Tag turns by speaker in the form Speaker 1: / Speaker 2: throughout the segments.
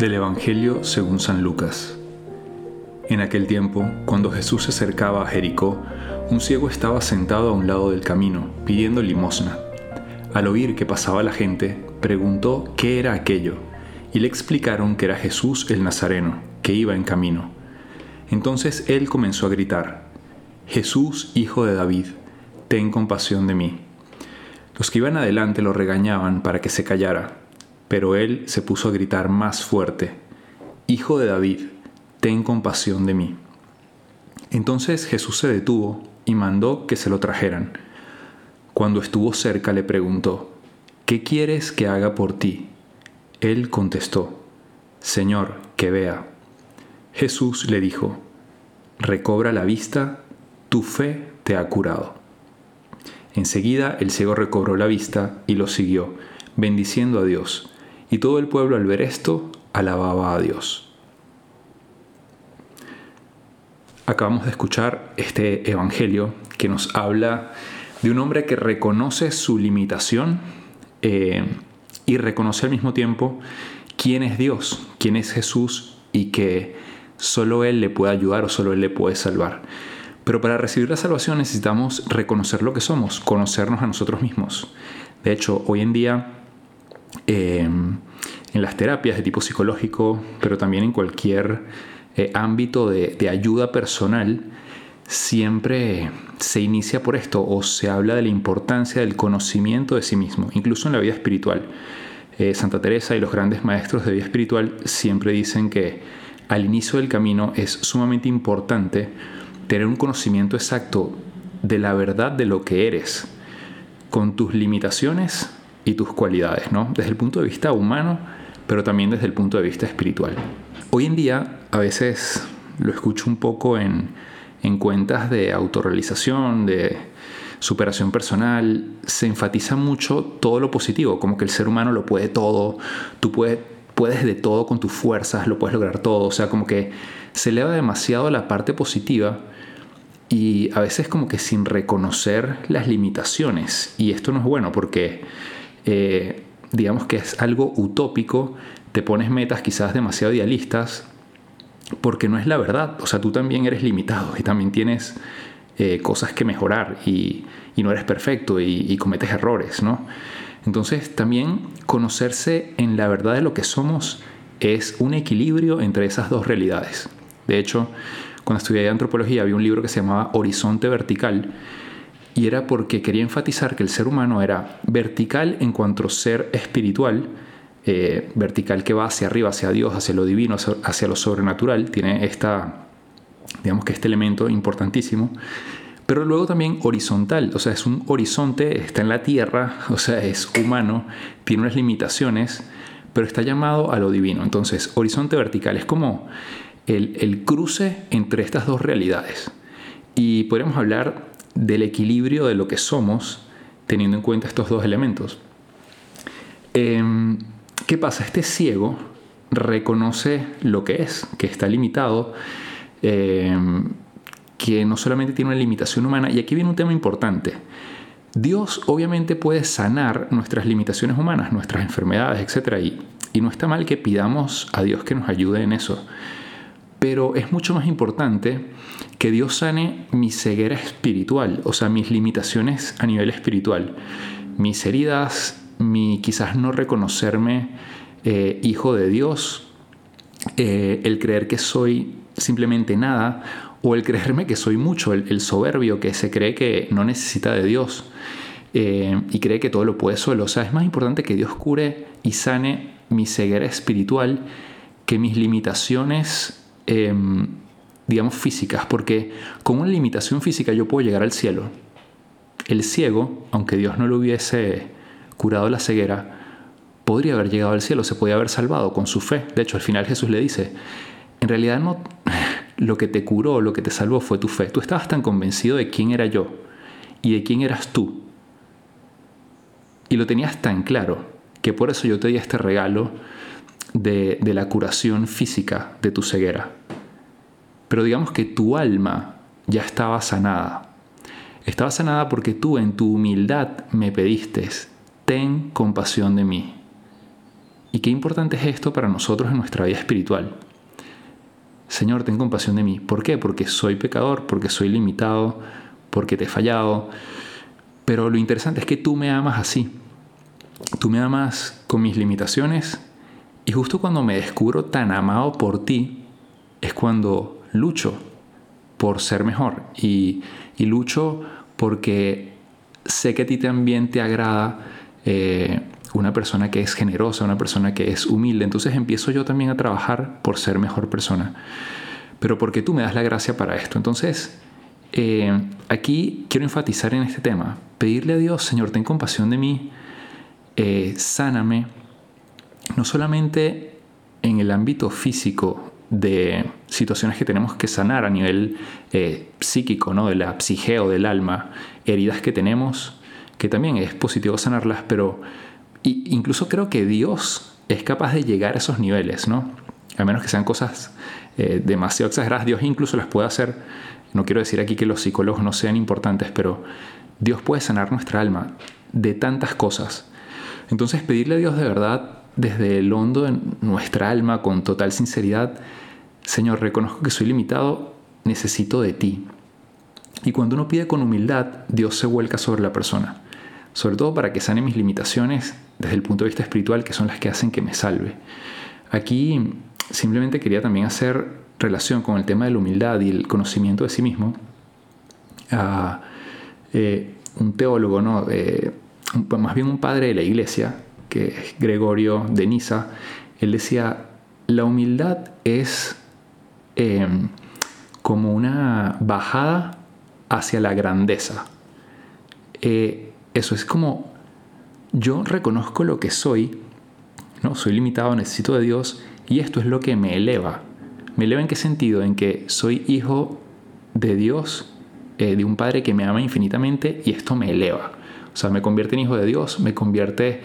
Speaker 1: Del Evangelio según San Lucas. En aquel tiempo, cuando Jesús se acercaba a Jericó, un ciego estaba sentado a un lado del camino, pidiendo limosna. Al oír que pasaba la gente, preguntó qué era aquello, y le explicaron que era Jesús el Nazareno, que iba en camino. Entonces él comenzó a gritar, Jesús, hijo de David, ten compasión de mí. Los que iban adelante lo regañaban para que se callara pero él se puso a gritar más fuerte, Hijo de David, ten compasión de mí. Entonces Jesús se detuvo y mandó que se lo trajeran. Cuando estuvo cerca le preguntó, ¿qué quieres que haga por ti? Él contestó, Señor, que vea. Jesús le dijo, recobra la vista, tu fe te ha curado. Enseguida el ciego recobró la vista y lo siguió, bendiciendo a Dios y todo el pueblo al ver esto alababa a Dios. Acabamos de escuchar este Evangelio que nos habla de un hombre que reconoce su limitación eh, y reconoce al mismo tiempo quién es Dios, quién es Jesús y que solo Él le puede ayudar o solo Él le puede salvar. Pero para recibir la salvación necesitamos reconocer lo que somos, conocernos a nosotros mismos. De hecho, hoy en día Em, en las terapias de tipo psicológico, pero también en cualquier eh, ámbito de, ayuda personal, siempre se inicia por esto o se habla de la importancia del conocimiento de sí mismo, incluso en la vida espiritual. Eh, Santa Teresa y los grandes maestros de vida espiritual siempre dicen que al inicio del camino es sumamente importante tener un conocimiento exacto de la verdad de lo que eres, con tus limitaciones y tus cualidades, ¿no? Desde el punto de vista humano, pero también desde el punto de vista espiritual. Hoy en día a veces lo escucho un poco en, en cuentas de autorrealización, de superación personal, se enfatiza mucho todo lo positivo, como que el ser humano lo puede todo, tú puedes, puedes de todo con tus fuerzas, lo puedes lograr todo, o sea, como que se eleva demasiado la parte positiva y a veces como que sin reconocer las limitaciones. Y esto no es bueno porque eh, digamos que es algo utópico, te pones metas quizás demasiado idealistas, porque no es la verdad. O sea, tú también eres limitado y también tienes eh, cosas que mejorar y, no eres perfecto y, cometes errores, ¿no? Entonces, también conocerse en la verdad de lo que somos es un equilibrio entre esas dos realidades. De hecho, cuando estudié antropología había un libro que se llamaba Horizonte Vertical, y era porque quería enfatizar que el ser humano era vertical en cuanto a ser espiritual, eh, vertical que va hacia arriba, hacia Dios, hacia lo divino, hacia lo sobrenatural, tiene esta, digamos que este elemento importantísimo, pero luego también horizontal, o sea, es un horizonte, está en la tierra, o sea, es humano, tiene unas limitaciones, pero está llamado a lo divino. Entonces, horizonte vertical es como el, el cruce entre estas dos realidades. Y podríamos hablar del equilibrio de lo que somos teniendo en cuenta estos dos elementos. Em, ¿Qué pasa? Este ciego reconoce lo que es, que está limitado, em, que no solamente tiene una limitación humana, y aquí viene un tema importante. Dios obviamente puede sanar nuestras limitaciones humanas, nuestras enfermedades, etc. Y, y no está mal que pidamos a Dios que nos ayude en eso. Pero es mucho más importante que Dios sane mi ceguera espiritual, o sea, mis limitaciones a nivel espiritual, mis heridas, mi quizás no reconocerme eh, hijo de Dios, eh, el creer que soy simplemente nada, o el creerme que soy mucho, el, soberbio que se cree que no necesita de Dios eh, y cree que todo lo puede solo. O sea, es más importante que Dios cure y sane mi ceguera espiritual que mis limitaciones Em, digamos, físicas, porque con una limitación física yo puedo llegar al cielo. El ciego, aunque Dios no le hubiese curado la ceguera, podría haber llegado al cielo, se podía haber salvado con su fe. De hecho, al final Jesús le dice, en realidad no, lo que te curó, lo que te salvó fue tu fe. Tú estabas tan convencido de quién era yo y de quién eras tú. Y lo tenías tan claro que por eso yo te di este regalo de, la curación física de tu ceguera. Pero digamos que tu alma ya estaba sanada. Estaba sanada porque tú en tu humildad me pediste, ten compasión de mí. ¿Y qué importante es esto para nosotros en nuestra vida espiritual? Señor, ten compasión de mí. ¿Por qué? Porque soy pecador, porque soy limitado, porque te he fallado. Pero lo interesante es que tú me amas así. Tú me amas con mis limitaciones y justo cuando me descubro tan amado por ti es cuando lucho por ser mejor y, lucho porque sé que a ti también te agrada eh, una persona que es generosa, una persona que es humilde. Entonces empiezo yo también a trabajar por ser mejor persona. Pero porque tú me das la gracia para esto. Entonces, eh, aquí quiero enfatizar en este tema. Pedirle a Dios, Señor, ten compasión de mí, eh, sáname, no solamente en el ámbito físico de situaciones que tenemos que sanar a nivel eh, psíquico, ¿no? de la del alma, heridas que tenemos, que también es positivo sanarlas, pero incluso creo que Dios es capaz de llegar a esos niveles, ¿no? A menos que sean cosas eh, demasiado exageradas, Dios incluso las puede hacer. No quiero decir aquí que los psicólogos no sean importantes, pero Dios puede sanar nuestra alma de tantas cosas. Entonces pedirle a Dios de verdad desde el hondo de nuestra alma, con total sinceridad, Señor, reconozco que soy limitado, necesito de ti. Y cuando uno pide con humildad, Dios se vuelca sobre la persona, sobre todo para que sane mis limitaciones desde el punto de vista espiritual, que son las que hacen que me salve. Aquí simplemente quería también hacer relación con el tema de la humildad y el conocimiento de sí mismo a eh, un teólogo, ¿no? Eh, más bien un padre de la iglesia, que es Gregorio de Niza, él decía, la humildad es em, como una bajada hacia la grandeza. Eh, eso es como yo reconozco lo que soy, ¿no? soy limitado, necesito de Dios y esto es lo que me eleva. ¿Me eleva en qué sentido? En que soy hijo de Dios, eh, de un Padre que me ama infinitamente y esto me eleva. O sea, me convierte en hijo de Dios, me convierte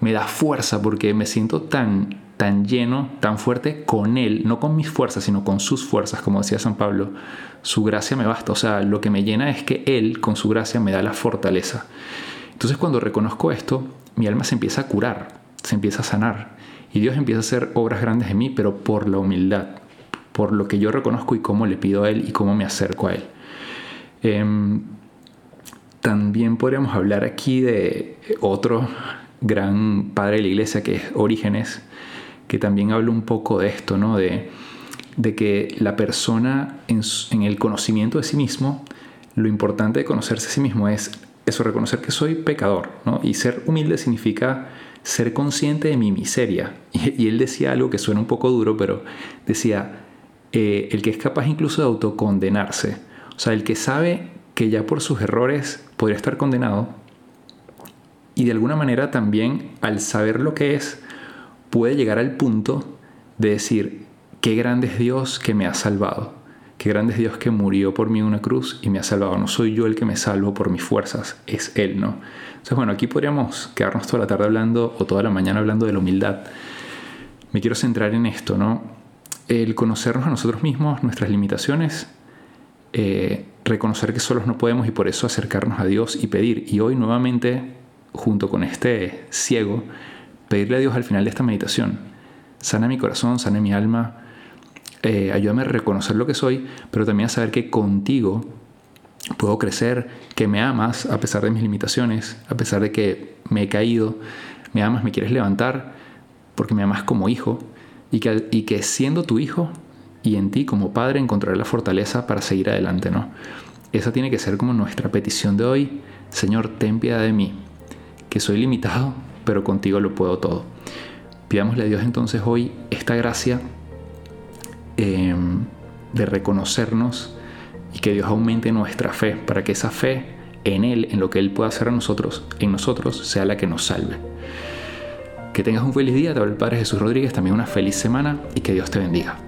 Speaker 1: me da fuerza porque me siento tan, tan lleno, tan fuerte con Él, no con mis fuerzas, sino con sus fuerzas, como decía San Pablo. Su gracia me basta, o sea, lo que me llena es que Él, con su gracia, me da la fortaleza. Entonces cuando reconozco esto, mi alma se empieza a curar, se empieza a sanar, y Dios empieza a hacer obras grandes en mí, pero por la humildad, por lo que yo reconozco y cómo le pido a Él y cómo me acerco a Él. Em, también podríamos hablar aquí de otro gran padre de la iglesia que es Orígenes, que también habla un poco de esto, ¿no? De, de que la persona en, el conocimiento de sí mismo, lo importante de conocerse a sí mismo es eso, reconocer que soy pecador, ¿no? Y ser humilde significa ser consciente de mi miseria. Y, él decía algo que suena un poco duro, pero decía, eh, el que es capaz incluso de autocondenarse, o sea, el que sabe que ya por sus errores podría estar condenado, y de alguna manera también al saber lo que es, puede llegar al punto de decir, qué grande es Dios que me ha salvado, qué grande es Dios que murió por mí en una cruz y me ha salvado. No soy yo el que me salvo por mis fuerzas, es Él, ¿no? Entonces, bueno, aquí podríamos quedarnos toda la tarde hablando o toda la mañana hablando de la humildad. Me quiero centrar en esto, ¿no? El conocernos a nosotros mismos, nuestras limitaciones, eh, reconocer que solos no podemos y por eso acercarnos a Dios y pedir. Y hoy nuevamente junto con este ciego, pedirle a Dios al final de esta meditación, sana mi corazón, sana mi alma, eh, ayúdame a reconocer lo que soy, pero también a saber que contigo puedo crecer, que me amas a pesar de mis limitaciones, a pesar de que me he caído, me amas, me quieres levantar, porque me amas como hijo, y que, y que siendo tu hijo y en ti como padre encontraré la fortaleza para seguir adelante, ¿no? Esa tiene que ser como nuestra petición de hoy. Señor, ten piedad de mí, que soy limitado, pero contigo lo puedo todo. Pidámosle a Dios entonces hoy esta gracia em, de reconocernos y que Dios aumente nuestra fe para que esa fe en Él, en lo que Él pueda hacer a nosotros, en nosotros, sea la que nos salve. Que tengas un feliz día, te habla el Padre Jesús Rodríguez, también una feliz semana y que Dios te bendiga.